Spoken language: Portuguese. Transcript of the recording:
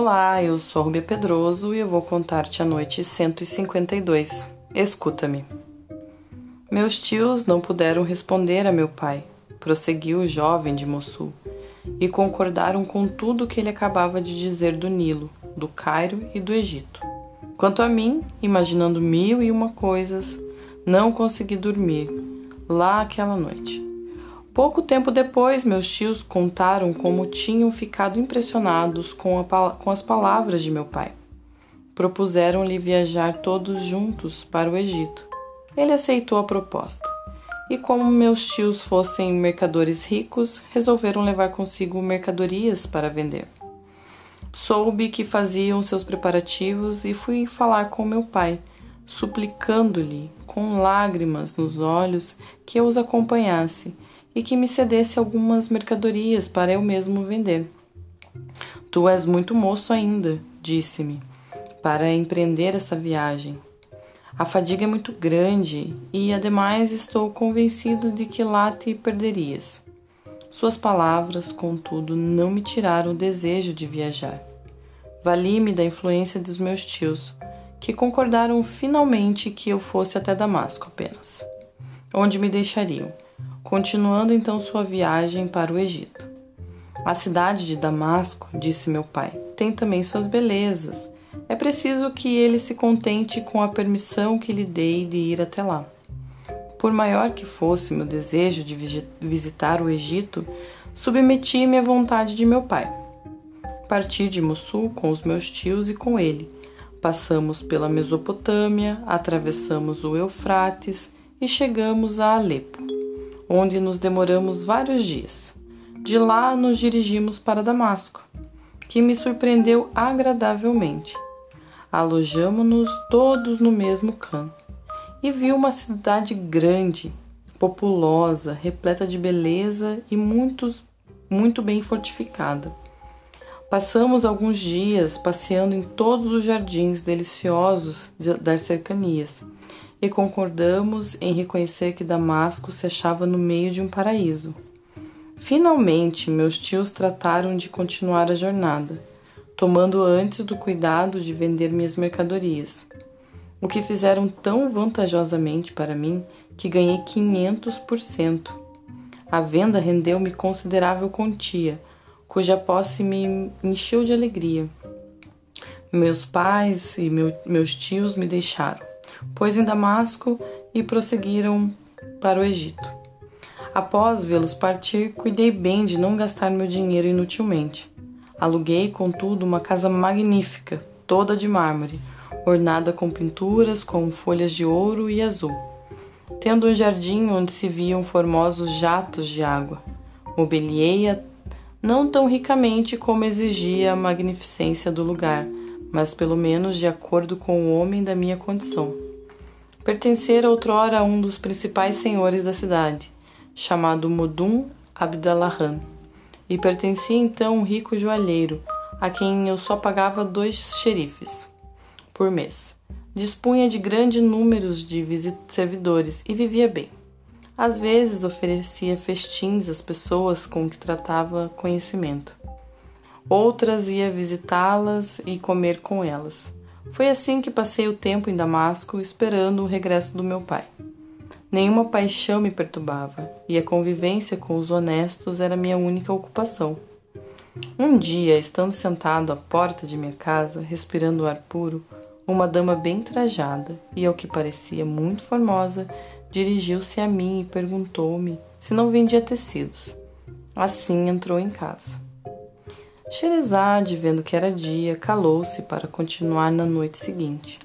Olá, eu sou a Rubia Pedroso e eu vou contar-te a noite 152. Escuta-me. Meus tios não puderam responder a meu pai, prosseguiu o jovem de Mossul, e concordaram com tudo que ele acabava de dizer do Nilo, do Cairo e do Egito. Quanto a mim, imaginando mil e uma coisas, não consegui dormir lá aquela noite. Pouco tempo depois, meus tios contaram como tinham ficado impressionados com, a, com as palavras de meu pai. Propuseram-lhe viajar todos juntos para o Egito. Ele aceitou a proposta. E como meus tios fossem mercadores ricos, resolveram levar consigo mercadorias para vender. Soube que faziam seus preparativos e fui falar com meu pai, suplicando-lhe, com lágrimas nos olhos, que eu os acompanhasse e que me cedesse algumas mercadorias para eu mesmo vender. Tu és muito moço ainda, disse-me, para empreender essa viagem. A fadiga é muito grande e, ademais, estou convencido de que lá te perderias. Suas palavras, contudo, não me tiraram o desejo de viajar. Vali-me da influência dos meus tios, que concordaram finalmente que eu fosse até Damasco apenas, onde me deixariam continuando então sua viagem para o Egito. A cidade de Damasco, disse meu pai, tem também suas belezas. É preciso que ele se contente com a permissão que lhe dei de ir até lá. Por maior que fosse meu desejo de visitar o Egito, submeti-me à vontade de meu pai. Parti de Mossul com os meus tios e com ele. Passamos pela Mesopotâmia, atravessamos o Eufrates e chegamos a Alepo onde nos demoramos vários dias. De lá nos dirigimos para Damasco, que me surpreendeu agradavelmente. Alojamos-nos todos no mesmo canto e vi uma cidade grande, populosa, repleta de beleza e muitos, muito bem fortificada. Passamos alguns dias passeando em todos os jardins deliciosos das cercanias e concordamos em reconhecer que Damasco se achava no meio de um paraíso. Finalmente, meus tios trataram de continuar a jornada, tomando antes do cuidado de vender minhas mercadorias, o que fizeram tão vantajosamente para mim que ganhei 500%. A venda rendeu-me considerável quantia, cuja posse me encheu de alegria. Meus pais e meu, meus tios me deixaram pôs em Damasco e prosseguiram para o Egito. Após vê-los partir, cuidei bem de não gastar meu dinheiro inutilmente. Aluguei, contudo, uma casa magnífica, toda de mármore, ornada com pinturas com folhas de ouro e azul, tendo um jardim onde se viam formosos jatos de água. Mobiliei-a não tão ricamente como exigia a magnificência do lugar, mas pelo menos de acordo com o homem da minha condição pertencera outrora a um dos principais senhores da cidade, chamado Modum Abdalahan, e pertencia então a um rico joalheiro, a quem eu só pagava dois xerifes por mês. Dispunha de grande número de servidores e vivia bem. Às vezes oferecia festins às pessoas com que tratava conhecimento. Outras ia visitá-las e comer com elas. Foi assim que passei o tempo em Damasco esperando o regresso do meu pai. Nenhuma paixão me perturbava e a convivência com os honestos era minha única ocupação. Um dia, estando sentado à porta de minha casa, respirando ar puro, uma dama bem trajada e, ao que parecia muito formosa, dirigiu-se a mim e perguntou-me se não vendia tecidos. Assim entrou em casa. Xerezade, vendo que era dia, calou-se para continuar na noite seguinte.